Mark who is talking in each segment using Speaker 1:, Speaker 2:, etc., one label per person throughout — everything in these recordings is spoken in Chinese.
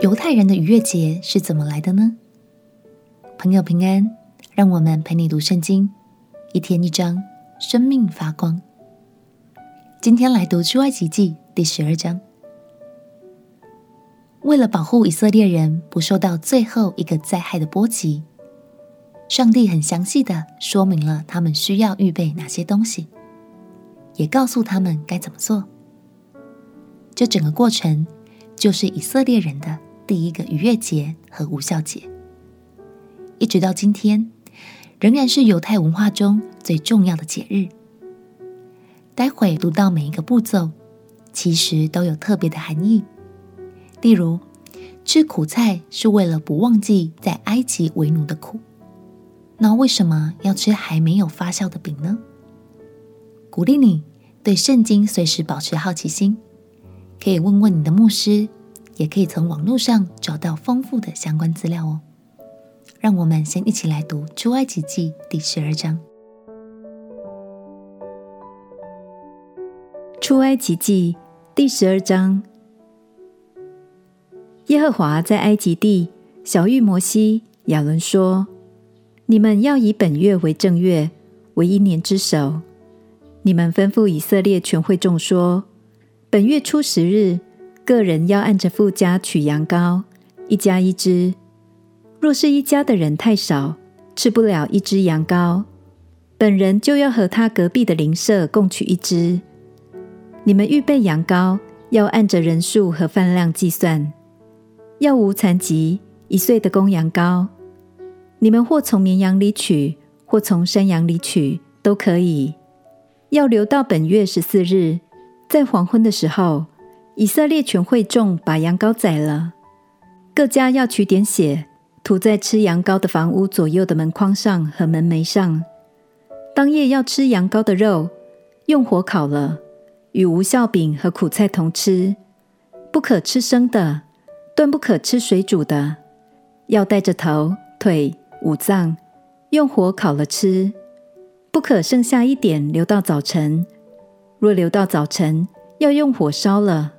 Speaker 1: 犹太人的逾越节是怎么来的呢？朋友平安，让我们陪你读圣经，一天一章，生命发光。今天来读出埃及记第十二章。为了保护以色列人不受到最后一个灾害的波及，上帝很详细的说明了他们需要预备哪些东西，也告诉他们该怎么做。这整个过程就是以色列人的。第一个逾越节和无酵节，一直到今天，仍然是犹太文化中最重要的节日。待会读到每一个步骤，其实都有特别的含义。例如，吃苦菜是为了不忘记在埃及为奴的苦。那为什么要吃还没有发酵的饼呢？鼓励你对圣经随时保持好奇心，可以问问你的牧师。也可以从网络上找到丰富的相关资料哦。让我们先一起来读《出埃及记》第十二章。
Speaker 2: 《出埃及记》第十二章，耶和华在埃及地晓諭摩西、亚伦说：“你们要以本月为正月，为一年之首。你们吩咐以色列全会众说：本月初十日。”个人要按着父家取羊羔，一家一只。若是一家的人太少，吃不了一只羊羔，本人就要和他隔壁的邻舍共取一只。你们预备羊羔，要按着人数和饭量计算，要无残疾，一岁的公羊羔。你们或从绵羊里取，或从山羊里取，都可以。要留到本月十四日，在黄昏的时候。以色列全会众把羊羔宰了，各家要取点血，涂在吃羊羔的房屋左右的门框上和门楣上。当夜要吃羊羔的肉，用火烤了，与无酵饼和苦菜同吃，不可吃生的，断不可吃水煮的，要带着头、腿、五脏，用火烤了吃，不可剩下一点留到早晨。若留到早晨，要用火烧了。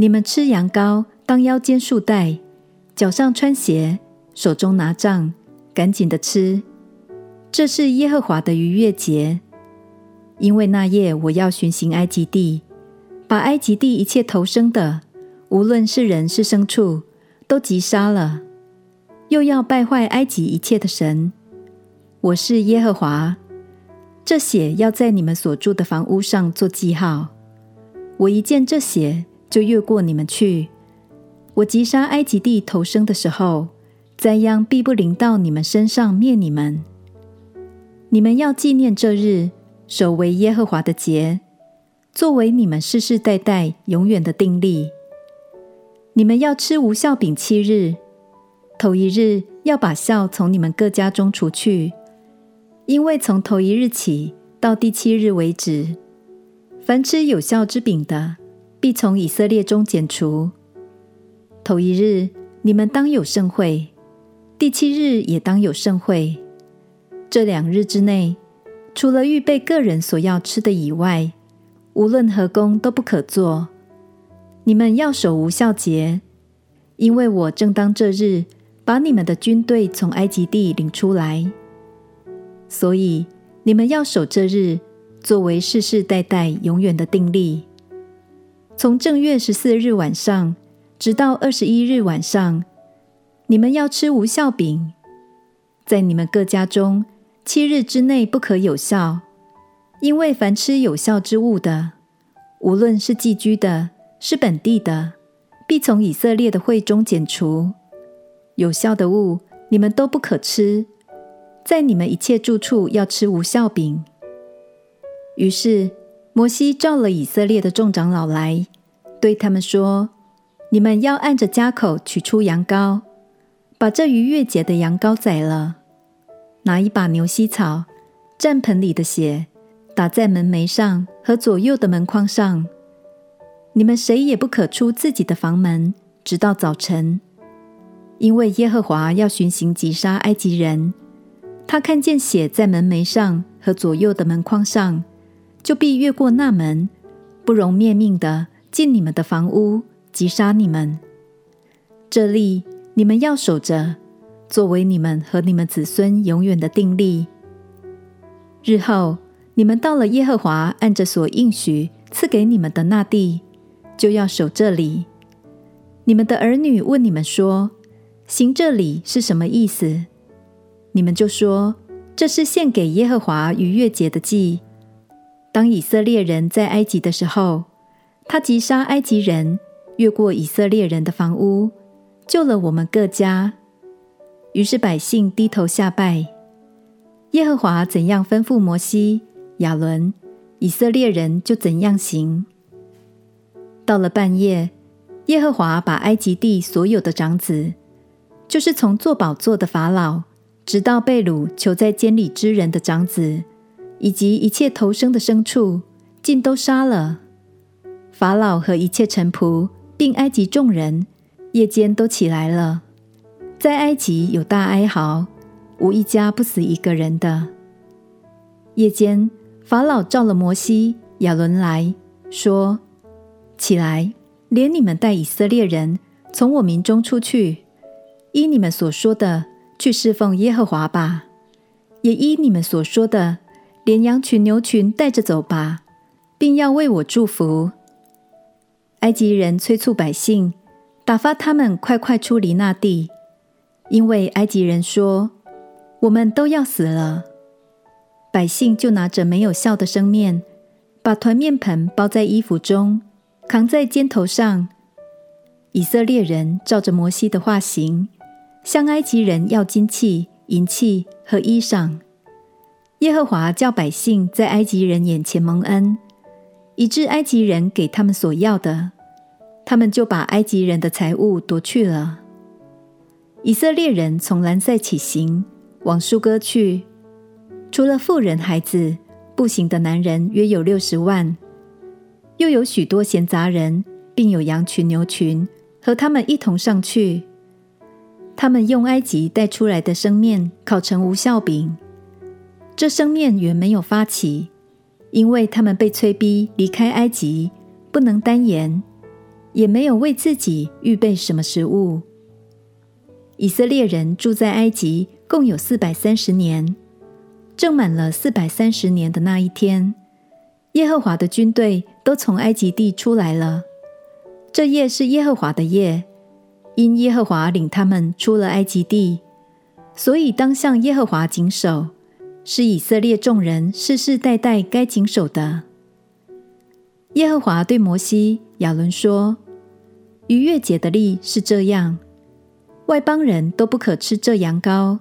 Speaker 2: 你们吃羊羔，当腰间束带，脚上穿鞋，手中拿杖，赶紧的吃。这是耶和华的逾越节，因为那夜我要巡行埃及地，把埃及地一切投生的，无论是人是牲畜，都击杀了，又要败坏埃及一切的神。我是耶和华，这血要在你们所住的房屋上做记号。我一见这血。就越过你们去。我击杀埃及地头生的时候，灾殃必不临到你们身上，灭你们。你们要纪念这日，守为耶和华的节，作为你们世世代代永远的定例。你们要吃无酵饼七日，头一日要把酵从你们各家中除去，因为从头一日起到第七日为止，凡吃有酵之饼的。必从以色列中剪除。头一日，你们当有盛会；第七日也当有盛会。这两日之内，除了预备个人所要吃的以外，无论何工都不可做。你们要守无酵节，因为我正当这日把你们的军队从埃及地领出来。所以你们要守这日，作为世世代代永远的定例。从正月十四日晚上直到二十一日晚上，你们要吃无效饼。在你们各家中，七日之内不可有效，因为凡吃有效之物的，无论是寄居的，是本地的，必从以色列的会中剪除。有效的物，你们都不可吃。在你们一切住处要吃无效饼。于是。摩西召了以色列的众长老来，对他们说：“你们要按着家口取出羊羔，把这逾越节的羊羔宰了，拿一把牛膝草，蘸盆里的血，打在门楣上和左右的门框上。你们谁也不可出自己的房门，直到早晨，因为耶和华要巡行击杀埃及人。他看见血在门楣上和左右的门框上。”就必越过那门，不容灭命的进你们的房屋，击杀你们。这例你们要守着，作为你们和你们子孙永远的定例。日后你们到了耶和华按着所应许赐给你们的那地，就要守这里。你们的儿女问你们说：“行这里是什么意思？”你们就说：“这是献给耶和华逾越节的祭。当以色列人在埃及的时候，他击杀埃及人，越过以色列人的房屋，救了我们各家。于是百姓低头下拜。耶和华怎样吩咐摩西、亚伦，以色列人就怎样行。到了半夜，耶和华把埃及地所有的长子，就是从做宝座的法老，直到被掳囚在监里之人的长子，以及一切投生的牲畜，尽都杀了。法老和一切臣仆，并埃及众人，夜间都起来了，在埃及有大哀嚎，无一家不死一个人的。夜间，法老召了摩西、亚伦来说。起来，连你们带以色列人从我民中出去，依你们所说的去侍奉耶和华吧；也依你们所说的，连羊群、牛群带着走吧，并要为我祝福。埃及人催促百姓，打发他们快快出离那地，因为埃及人说：“我们都要死了。”百姓就拿着没有酵的生面，把团面盆包在衣服中。扛在肩头上，以色列人照着摩西的话行，向埃及人要金器、银器和衣裳。耶和华叫百姓在埃及人眼前蒙恩，以致埃及人给他们所要的，他们就把埃及人的财物夺去了。以色列人从兰塞起行，往书哥去，除了妇人孩子，步行的男人约有六十万。又有许多闲杂人，并有羊群、牛群，和他们一同上去。他们用埃及带出来的生面烤成无酵饼。这生面原没有发起，因为他们被催逼离开埃及，不能单言，也没有为自己预备什么食物。以色列人住在埃及共有四百三十年，正满了四百三十年的那一天。耶和华的军队都从埃及地出来了。这夜是耶和华的夜，因耶和华领他们出了埃及地，所以当向耶和华谨守，是以色列众人世世代代该谨守的。耶和华对摩西、亚伦说：“逾越节的例是这样：外邦人都不可吃这羊羔，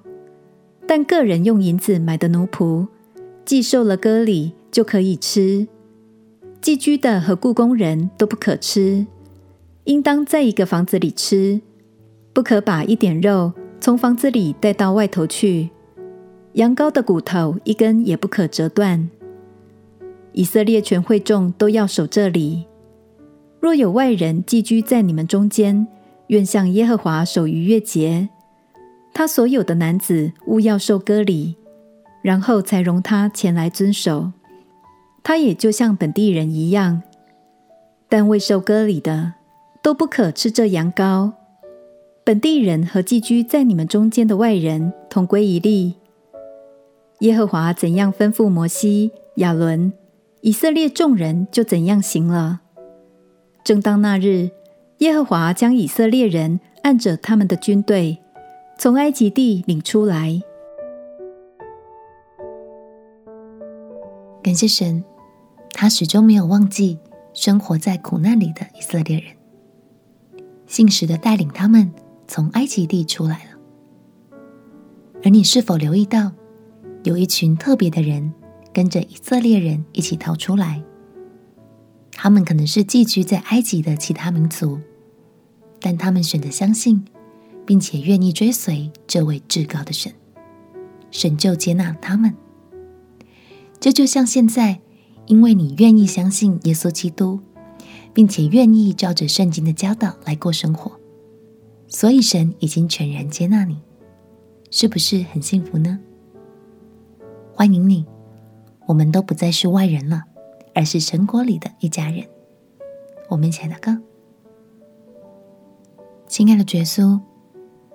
Speaker 2: 但个人用银子买的奴仆，既受了割礼。”就可以吃，寄居的和雇工人都不可吃，应当在一个房子里吃，不可把一点肉从房子里带到外头去。羊羔的骨头一根也不可折断。以色列全会众都要守这里。若有外人寄居在你们中间，愿向耶和华守逾越节，他所有的男子务要受割礼，然后才容他前来遵守。他也就像本地人一样，但未受割礼的都不可吃这羊羔。本地人和寄居在你们中间的外人同归一例。耶和华怎样吩咐摩西、亚伦，以色列众人就怎样行了。正当那日，耶和华将以色列人按着他们的军队从埃及地领出来。
Speaker 1: 感谢神。他始终没有忘记生活在苦难里的以色列人，信实的带领他们从埃及地出来了。而你是否留意到，有一群特别的人跟着以色列人一起逃出来？他们可能是寄居在埃及的其他民族，但他们选择相信，并且愿意追随这位至高的神，神就接纳他们。这就像现在。因为你愿意相信耶稣基督，并且愿意照着圣经的教导来过生活，所以神已经全然接纳你，是不是很幸福呢？欢迎你，我们都不再是外人了，而是神国里的一家人。我们一起来祷告。亲爱的耶稣，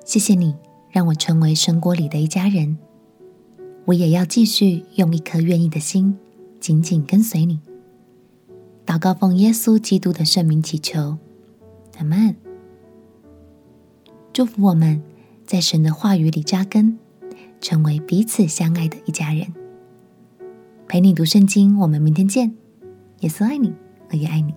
Speaker 1: 谢谢你让我成为神国里的一家人。我也要继续用一颗愿意的心，紧紧跟随你。祷告奉耶稣基督的圣名祈求，阿门。祝福我们在神的话语里扎根，成为彼此相爱的一家人。陪你读圣经，我们明天见。耶稣爱你，我也爱你。